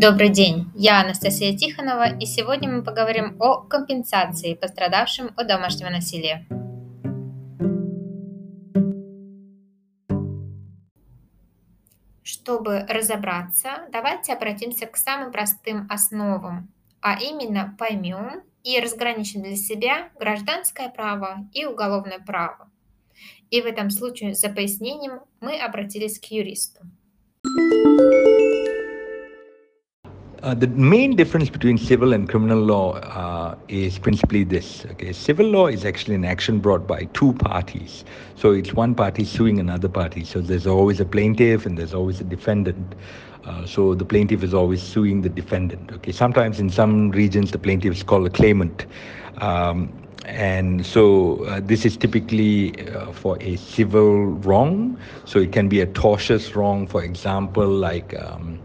Добрый день, я Анастасия Тихонова, и сегодня мы поговорим о компенсации пострадавшим от домашнего насилия. Чтобы разобраться, давайте обратимся к самым простым основам, а именно поймем и разграничим для себя гражданское право и уголовное право. И в этом случае за пояснением мы обратились к юристу. Uh, the main difference between civil and criminal law uh, is principally this. Okay, civil law is actually an action brought by two parties. So it's one party suing another party. So there's always a plaintiff and there's always a defendant. Uh, so the plaintiff is always suing the defendant. Okay, sometimes in some regions the plaintiff is called a claimant. Um, and so uh, this is typically uh, for a civil wrong. So it can be a tortious wrong, for example, like um,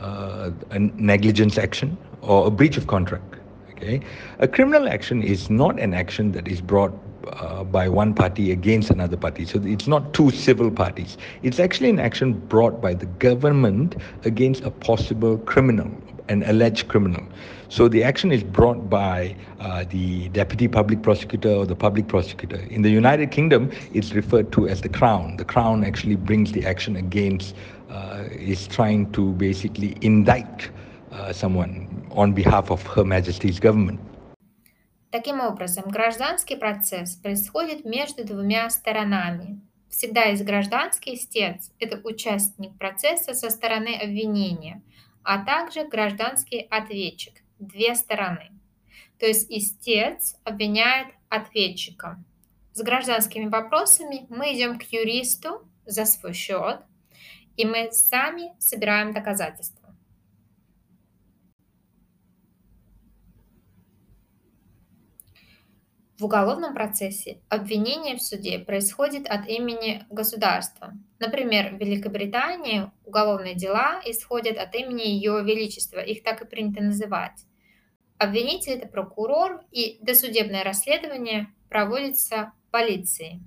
a negligence action or a breach of contract. Okay, a criminal action is not an action that is brought uh, by one party against another party. So it's not two civil parties. It's actually an action brought by the government against a possible criminal, an alleged criminal. So the action is brought by uh, the deputy public prosecutor or the public prosecutor. In the United Kingdom, it's referred to as the Crown. The Crown actually brings the action against, uh, is trying to basically indict uh, someone on behalf of Her Majesty's government. Таким образом, гражданский процесс происходит между двумя сторонами. Всегда есть гражданский истец – это участник процесса со стороны обвинения, а также гражданский ответчик две стороны. То есть истец обвиняет ответчика. С гражданскими вопросами мы идем к юристу за свой счет, и мы сами собираем доказательства. В уголовном процессе обвинение в суде происходит от имени государства. Например, в Великобритании уголовные дела исходят от имени Ее Величества, их так и принято называть. Обвинитель – это прокурор, и досудебное расследование проводится полицией.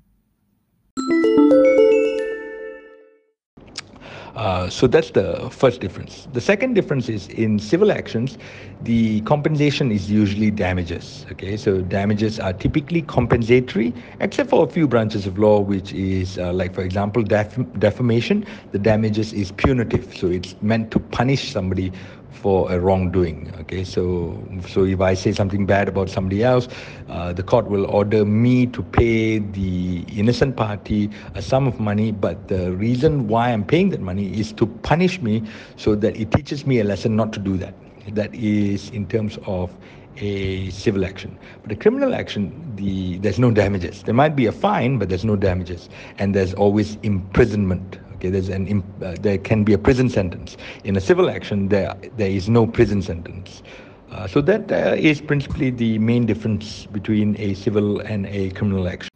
Uh, so that's the first difference. The second difference is in civil actions, the compensation is usually damages. Okay, so damages are typically compensatory, except for a few branches of law, which is uh, like, for example, def- defamation. The damages is punitive, so it's meant to punish somebody for a wrongdoing. Okay, so so if I say something bad about somebody else, uh, the court will order me to pay the innocent party a sum of money. But the reason why I'm paying that money is to punish me, so that it teaches me a lesson not to do that. That is in terms of a civil action. But a criminal action, the there's no damages. There might be a fine, but there's no damages, and there's always imprisonment. Okay, there's an uh, there can be a prison sentence. In a civil action, there there is no prison sentence. Uh, so that uh, is principally the main difference between a civil and a criminal action.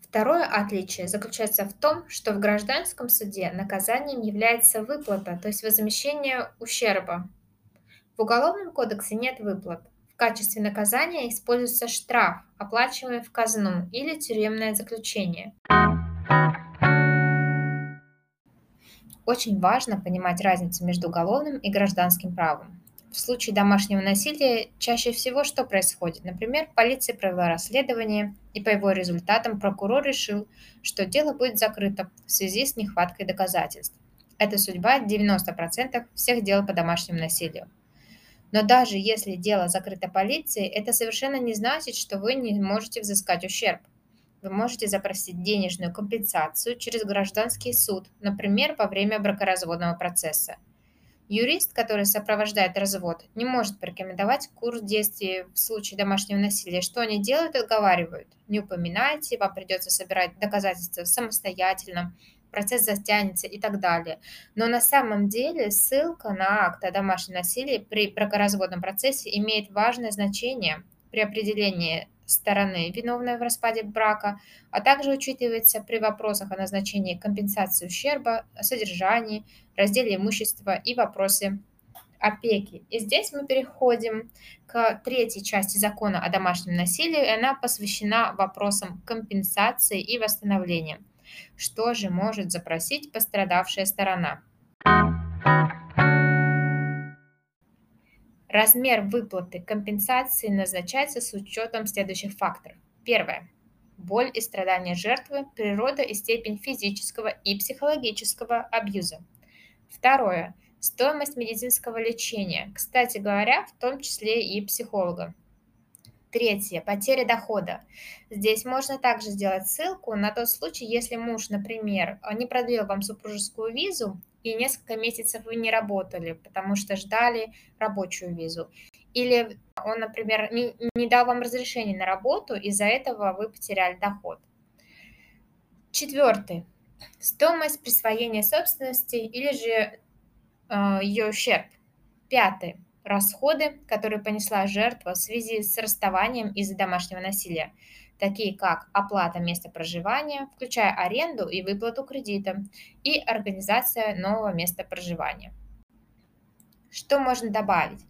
Второе отличие заключается в том, что в гражданском суде наказанием является выплата, то есть возмещение ущерба. В Уголовном кодексе нет выплат. В качестве наказания используется штраф, оплачиваемый в казну или тюремное заключение. Очень важно понимать разницу между уголовным и гражданским правом. В случае домашнего насилия чаще всего что происходит? Например, полиция провела расследование, и по его результатам прокурор решил, что дело будет закрыто в связи с нехваткой доказательств. Это судьба 90% всех дел по домашнему насилию. Но даже если дело закрыто полицией, это совершенно не значит, что вы не можете взыскать ущерб вы можете запросить денежную компенсацию через гражданский суд, например, во время бракоразводного процесса. Юрист, который сопровождает развод, не может порекомендовать курс действий в случае домашнего насилия. Что они делают? Отговаривают. Не упоминайте, вам придется собирать доказательства самостоятельно, процесс затянется и так далее. Но на самом деле ссылка на акт о домашнем насилии при бракоразводном процессе имеет важное значение при определении стороны, виновной в распаде брака, а также учитывается при вопросах о назначении компенсации ущерба, содержании, разделе имущества и вопросе опеки. И здесь мы переходим к третьей части закона о домашнем насилии, и она посвящена вопросам компенсации и восстановления. Что же может запросить пострадавшая сторона? Размер выплаты компенсации назначается с учетом следующих факторов. Первое. Боль и страдания жертвы, природа и степень физического и психологического абьюза. Второе. Стоимость медицинского лечения, кстати говоря, в том числе и психолога. Третье. Потеря дохода. Здесь можно также сделать ссылку на тот случай, если муж, например, не продлил вам супружескую визу и несколько месяцев вы не работали, потому что ждали рабочую визу. Или он, например, не, не дал вам разрешение на работу, из-за этого вы потеряли доход. Четвертый. Стоимость присвоения собственности или же э, ее ущерб. Пятый расходы, которые понесла жертва в связи с расставанием из-за домашнего насилия, такие как оплата места проживания, включая аренду и выплату кредита, и организация нового места проживания. Что можно добавить?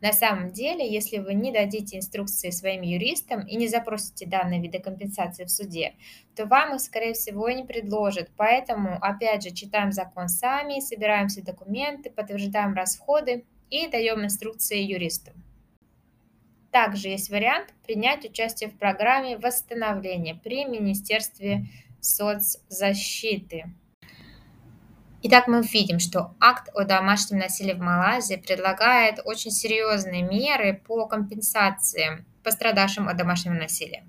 На самом деле, если вы не дадите инструкции своим юристам и не запросите данные виды компенсации в суде, то вам их, скорее всего, не предложат. Поэтому, опять же, читаем закон сами, собираем все документы, подтверждаем расходы и даем инструкции юристу. Также есть вариант принять участие в программе восстановления при Министерстве соцзащиты. Итак, мы видим, что акт о домашнем насилии в Малайзии предлагает очень серьезные меры по компенсации пострадавшим от домашнего насилия.